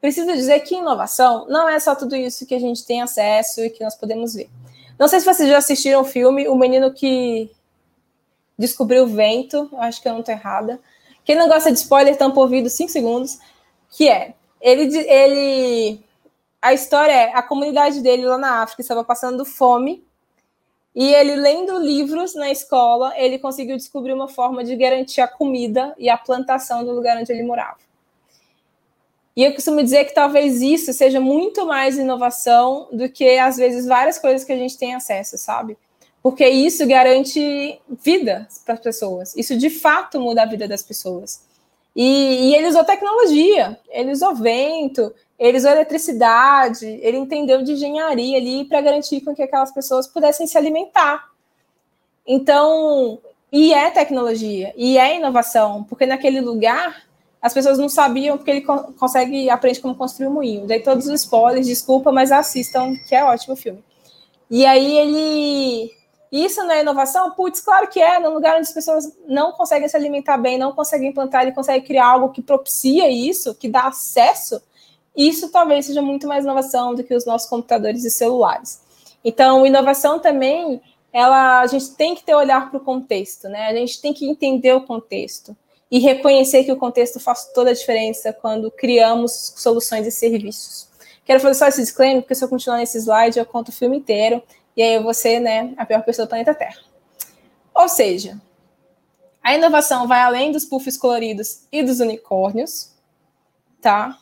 preciso dizer que inovação não é só tudo isso que a gente tem acesso e que nós podemos ver. Não sei se vocês já assistiram o filme O Menino que Descobriu o Vento, acho que eu não estou errada. Quem não gosta de spoiler, tampa o ouvido 5 segundos, que é, ele, ele, a história é, a comunidade dele lá na África estava passando fome, e ele, lendo livros na escola, ele conseguiu descobrir uma forma de garantir a comida e a plantação do lugar onde ele morava. E eu costumo dizer que talvez isso seja muito mais inovação do que, às vezes, várias coisas que a gente tem acesso, sabe? Porque isso garante vida para as pessoas. Isso, de fato, muda a vida das pessoas. E, e ele usou tecnologia, ele usou vento, ele usou eletricidade, ele entendeu de engenharia ali para garantir com que aquelas pessoas pudessem se alimentar. Então, e é tecnologia, e é inovação, porque naquele lugar as pessoas não sabiam porque ele co consegue aprender como construir um moinho. Dei todos os spoilers, desculpa, mas assistam, que é ótimo o filme. E aí ele isso não é inovação? Putz, claro que é. Num lugar onde as pessoas não conseguem se alimentar bem, não conseguem plantar, ele consegue criar algo que propicia isso, que dá acesso. Isso talvez seja muito mais inovação do que os nossos computadores e celulares. Então, inovação também, ela, a gente tem que ter olhar para o contexto, né? A gente tem que entender o contexto e reconhecer que o contexto faz toda a diferença quando criamos soluções e serviços. Quero fazer só esse disclaimer, porque se eu continuar nesse slide, eu conto o filme inteiro, e aí eu né, a pior pessoa do planeta Terra. Ou seja, a inovação vai além dos puffs coloridos e dos unicórnios, tá?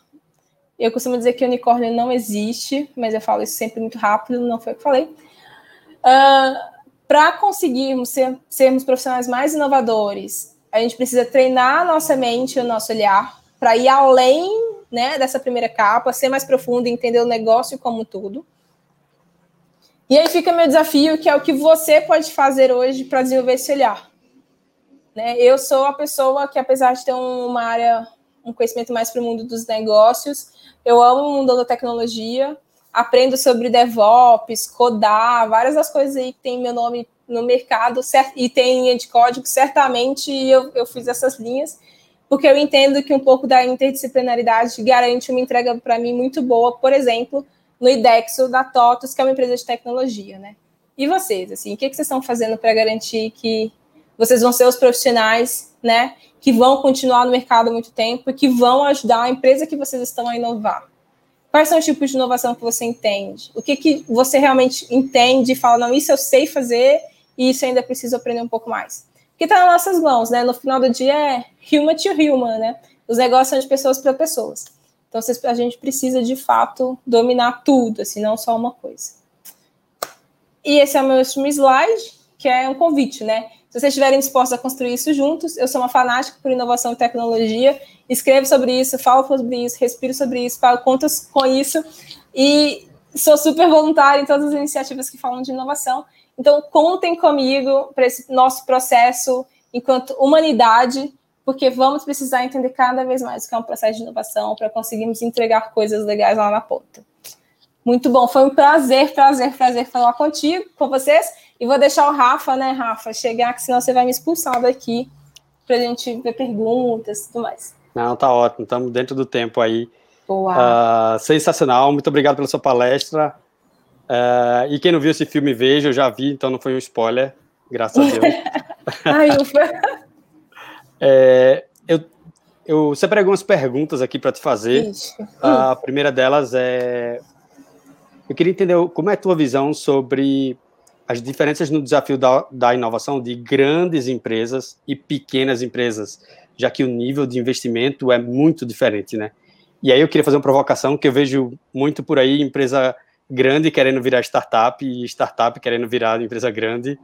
Eu costumo dizer que unicórnio não existe, mas eu falo isso sempre muito rápido, não foi o que falei. Uh, ah, Para conseguirmos ser, sermos profissionais mais inovadores, a gente precisa treinar a nossa mente e o nosso olhar para ir além né, dessa primeira capa, ser mais profundo e entender o negócio como tudo. E aí fica meu desafio, que é o que você pode fazer hoje para desenvolver esse olhar. Né? Eu sou a pessoa que, apesar de ter uma área, um conhecimento mais para o mundo dos negócios, eu amo o mundo da tecnologia, aprendo sobre DevOps, codar, várias das coisas aí que tem meu nome no mercado e tem linha de código, certamente eu, eu fiz essas linhas, porque eu entendo que um pouco da interdisciplinaridade garante uma entrega para mim muito boa, por exemplo, no IDEXO da TOTUS, que é uma empresa de tecnologia, né? E vocês, assim, o que, que vocês estão fazendo para garantir que vocês vão ser os profissionais, né, que vão continuar no mercado há muito tempo e que vão ajudar a empresa que vocês estão a inovar? Quais são os tipos de inovação que você entende? O que, que você realmente entende e fala, não, isso eu sei fazer e isso ainda preciso aprender um pouco mais? Porque está nas nossas mãos, né? No final do dia é human to human, né? Os negócios são de pessoas para pessoas. Então a gente precisa de fato dominar tudo, assim, não só uma coisa. E esse é o meu último slide, que é um convite, né? Se vocês estiverem dispostos a construir isso juntos, eu sou uma fanática por inovação e tecnologia, escrevo sobre isso, falo sobre isso, respiro sobre isso, falo contas com isso e sou super voluntária em todas as iniciativas que falam de inovação. Então, contem comigo para esse nosso processo enquanto humanidade, porque vamos precisar entender cada vez mais o que é um processo de inovação para conseguirmos entregar coisas legais lá na ponta. Muito bom, foi um prazer, prazer, prazer falar contigo, com vocês. E vou deixar o Rafa, né, Rafa, chegar, que senão você vai me expulsar daqui para a gente ver perguntas e tudo mais. Não, tá ótimo, estamos dentro do tempo aí. Boa. Uh, sensacional, muito obrigado pela sua palestra. Uh, e quem não viu esse filme, veja, eu já vi, então não foi um spoiler, graças a Deus. Ai, ufa. é, eu, eu separei algumas perguntas aqui para te fazer. A primeira delas é: eu queria entender como é a tua visão sobre as diferenças no desafio da, da inovação de grandes empresas e pequenas empresas, já que o nível de investimento é muito diferente, né? E aí eu queria fazer uma provocação que eu vejo muito por aí, empresa grande querendo virar startup e startup querendo virar empresa grande.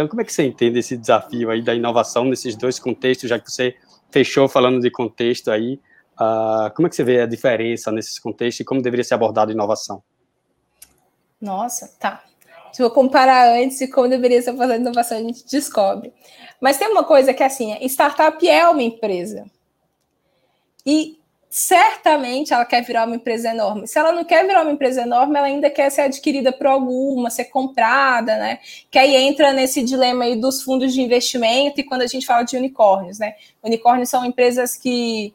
Então, como é que você entende esse desafio aí da inovação nesses dois contextos, já que você fechou falando de contexto aí, uh, como é que você vê a diferença nesses contextos e como deveria ser abordada a inovação? Nossa, tá. Se eu comparar antes e como deveria ser fazendo inovação, a gente descobre. Mas tem uma coisa que é assim, startup é uma empresa. E certamente ela quer virar uma empresa enorme. Se ela não quer virar uma empresa enorme, ela ainda quer ser adquirida por alguma, ser comprada, né? Que aí entra nesse dilema aí dos fundos de investimento e quando a gente fala de unicórnios, né? Unicórnios são empresas que,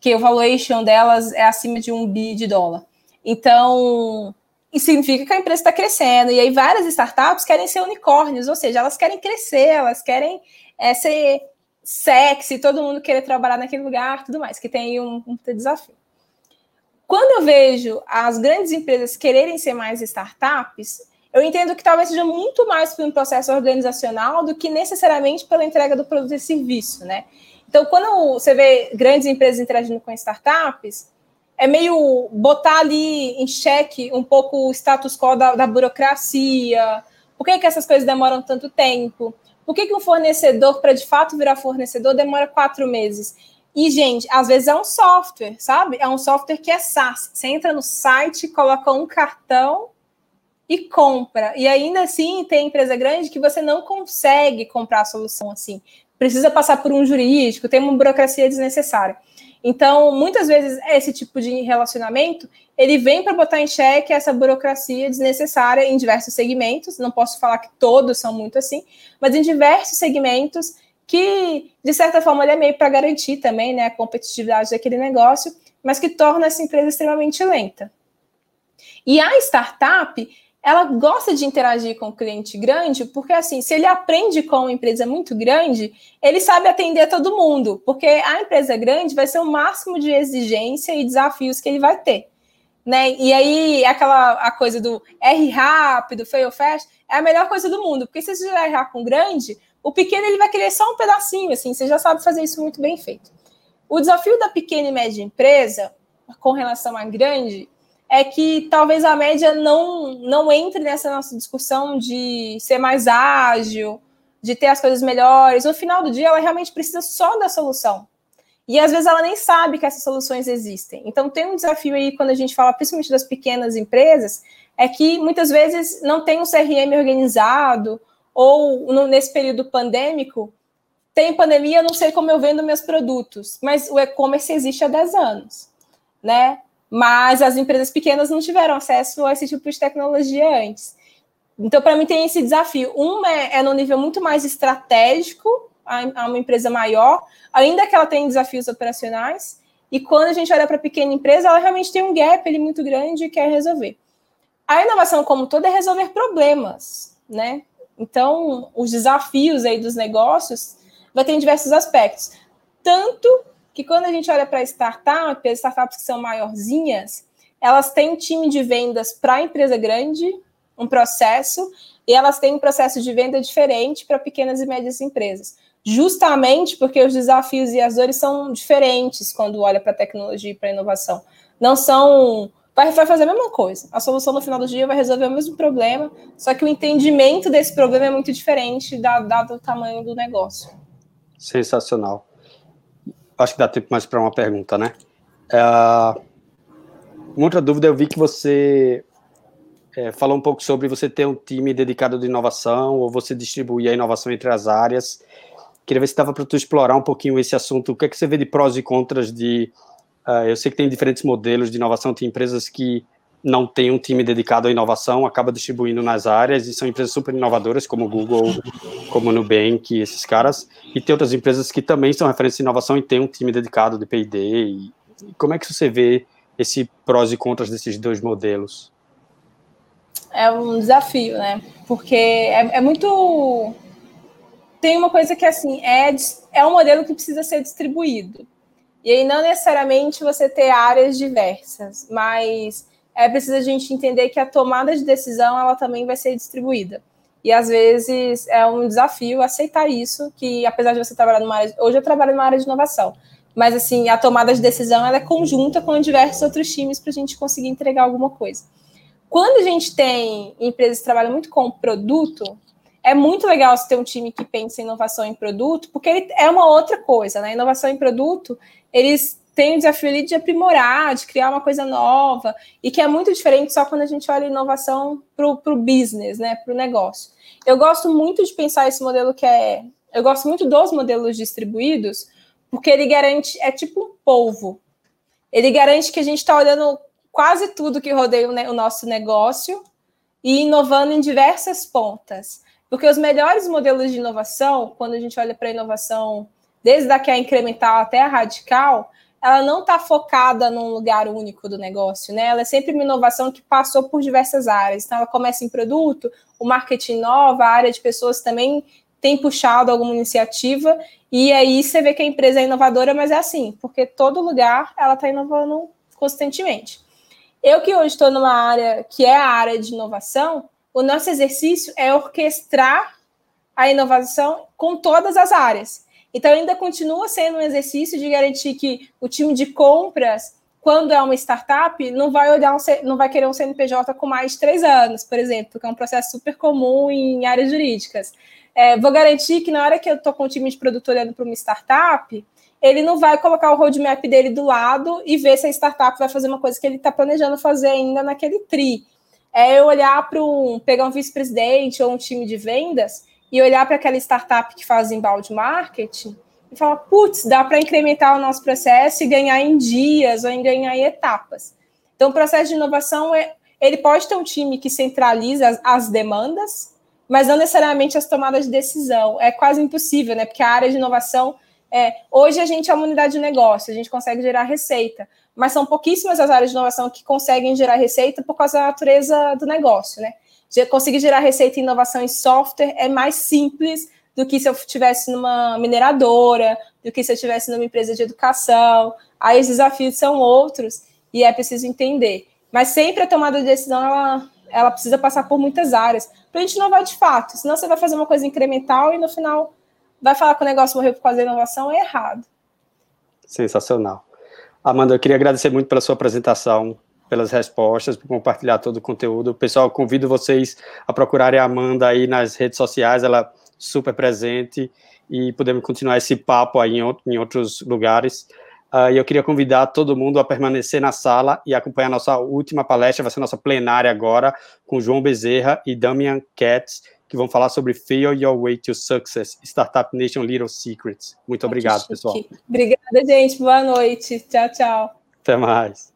que o valuation delas é acima de um bi de dólar. Então, isso significa que a empresa está crescendo. E aí várias startups querem ser unicórnios, ou seja, elas querem crescer, elas querem é, ser sexy, todo mundo querer trabalhar naquele lugar, tudo mais, que tem um, um desafio. Quando eu vejo as grandes empresas quererem ser mais startups, eu entendo que talvez seja muito mais por um processo organizacional do que necessariamente pela entrega do produto e serviço, né? Então, quando você vê grandes empresas interagindo com startups, é meio botar ali em xeque um pouco o status quo da, da burocracia, por que, que essas coisas demoram tanto tempo, por que, que um fornecedor, para de fato virar fornecedor, demora quatro meses? E, gente, às vezes é um software, sabe? É um software que é SaaS. Você entra no site, coloca um cartão e compra. E ainda assim, tem empresa grande que você não consegue comprar a solução assim. Precisa passar por um jurídico, tem uma burocracia desnecessária. Então, muitas vezes, esse tipo de relacionamento, ele vem para botar em xeque essa burocracia desnecessária em diversos segmentos, não posso falar que todos são muito assim, mas em diversos segmentos que, de certa forma, ele é meio para garantir também né, a competitividade daquele negócio, mas que torna essa empresa extremamente lenta. E a startup, ela gosta de interagir com o cliente grande, porque assim, se ele aprende com uma empresa muito grande, ele sabe atender todo mundo, porque a empresa grande vai ser o máximo de exigência e desafios que ele vai ter. Né? E aí, aquela a coisa do R rápido, fail fast, é a melhor coisa do mundo, porque se você já errar com grande, o pequeno ele vai querer só um pedacinho, assim, você já sabe fazer isso muito bem feito. O desafio da pequena e média empresa, com relação à grande, é que talvez a média não, não entre nessa nossa discussão de ser mais ágil, de ter as coisas melhores. No final do dia, ela realmente precisa só da solução. E às vezes ela nem sabe que essas soluções existem. Então tem um desafio aí quando a gente fala principalmente das pequenas empresas, é que muitas vezes não tem um CRM organizado, ou no, nesse período pandêmico, tem pandemia, não sei como eu vendo meus produtos, mas o e-commerce existe há 10 anos, né? mas as empresas pequenas não tiveram acesso a esse tipo de tecnologia antes. Então, para mim, tem esse desafio. Um é, é no nível muito mais estratégico, a, uma empresa maior, ainda que ela tenha desafios operacionais, e quando a gente olha para a pequena empresa, ela realmente tem um gap ali muito grande e quer resolver. A inovação, como toda, é resolver problemas, né? Então, os desafios aí dos negócios vai ter diversos aspectos. Tanto que quando a gente olha para startup, as startups que são maiorzinhas, elas têm time de vendas para a empresa grande, um processo, e elas têm um processo de venda diferente para pequenas e médias empresas. Justamente porque os desafios e as dores são diferentes quando olha para a tecnologia e para a inovação. Não são. Vai, vai fazer a mesma coisa. A solução no final do dia vai resolver o mesmo problema, só que o entendimento desse problema é muito diferente dado o tamanho do negócio. Sensacional acho que dá tempo mais para uma pergunta, né? É, uma outra dúvida, eu vi que você é, falou um pouco sobre você ter um time dedicado de inovação ou você distribuir a inovação entre as áreas. Queria ver se dava para tu explorar um pouquinho esse assunto. O que é que você vê de prós e contras de... Uh, eu sei que tem diferentes modelos de inovação, tem empresas que não tem um time dedicado à inovação, acaba distribuindo nas áreas, e são empresas super inovadoras, como Google, como Nubank, esses caras, e tem outras empresas que também são referências de inovação e tem um time dedicado de P&D, como é que você vê esse prós e contras desses dois modelos? É um desafio, né? Porque é, é muito... Tem uma coisa que, assim, é, é um modelo que precisa ser distribuído. E aí, não necessariamente você ter áreas diversas, mas é preciso a gente entender que a tomada de decisão ela também vai ser distribuída. E às vezes é um desafio aceitar isso, que apesar de você trabalhar numa área, hoje eu trabalho numa área de inovação, mas assim, a tomada de decisão ela é conjunta com diversos outros times para a gente conseguir entregar alguma coisa. Quando a gente tem empresas que trabalham muito com produto, é muito legal você ter um time que pensa em inovação em produto, porque ele é uma outra coisa, né? Inovação em produto, eles tem o desafio ali de aprimorar, de criar uma coisa nova, e que é muito diferente só quando a gente olha inovação para o business, né, para o negócio. Eu gosto muito de pensar esse modelo que é. Eu gosto muito dos modelos distribuídos, porque ele garante, é tipo um polvo. Ele garante que a gente está olhando quase tudo que rodeia o nosso negócio e inovando em diversas pontas. Porque os melhores modelos de inovação, quando a gente olha para a inovação, desde a que é incremental até a radical, ela não está focada num lugar único do negócio, né? Ela é sempre uma inovação que passou por diversas áreas. Então, ela começa em produto, o marketing nova, a área de pessoas também tem puxado alguma iniciativa, e aí você vê que a empresa é inovadora, mas é assim, porque todo lugar ela está inovando constantemente. Eu que hoje estou numa área que é a área de inovação, o nosso exercício é orquestrar a inovação com todas as áreas. Então, ainda continua sendo um exercício de garantir que o time de compras, quando é uma startup, não vai olhar um, não vai querer um CNPJ com mais de três anos, por exemplo, que é um processo super comum em áreas jurídicas. É, vou garantir que na hora que eu estou com o time de produto olhando para uma startup, ele não vai colocar o roadmap dele do lado e ver se a startup vai fazer uma coisa que ele está planejando fazer ainda naquele tri. É eu olhar para um, pegar um vice-presidente ou um time de vendas e olhar para aquela startup que faz embalde marketing e falar, putz, dá para incrementar o nosso processo e ganhar em dias ou em ganhar em etapas. Então, o processo de inovação, é, ele pode ter um time que centraliza as, as demandas, mas não necessariamente as tomadas de decisão. É quase impossível, né? Porque a área de inovação, é, hoje a gente é uma unidade de negócio, a gente consegue gerar receita, mas são pouquíssimas as áreas de inovação que conseguem gerar receita por causa da natureza do negócio, né? conseguir gerar receita e inovação em software é mais simples do que se eu estivesse numa mineradora, do que se eu estivesse numa empresa de educação. Aí os desafios são outros e é preciso entender. Mas sempre a tomada de decisão ela, ela precisa passar por muitas áreas para a gente inovar de fato. Senão você vai fazer uma coisa incremental e no final vai falar que o negócio morreu por causa da inovação, é errado. Sensacional. Amanda, eu queria agradecer muito pela sua apresentação pelas respostas, por compartilhar todo o conteúdo. Pessoal, convido vocês a procurarem a Amanda aí nas redes sociais, ela é super presente e podemos continuar esse papo aí em, outros lugares. Uh, e eu queria convidar todo mundo a permanecer na sala e acompanhar a nossa última palestra, vai ser nossa plenária agora, com João Bezerra e Damian Katz, que vão falar sobre Fail Your Way to Success, Startup Nation Little Secrets. Muito obrigado, pessoal. Obrigada, gente. Boa noite. Tchau, tchau. Até mais.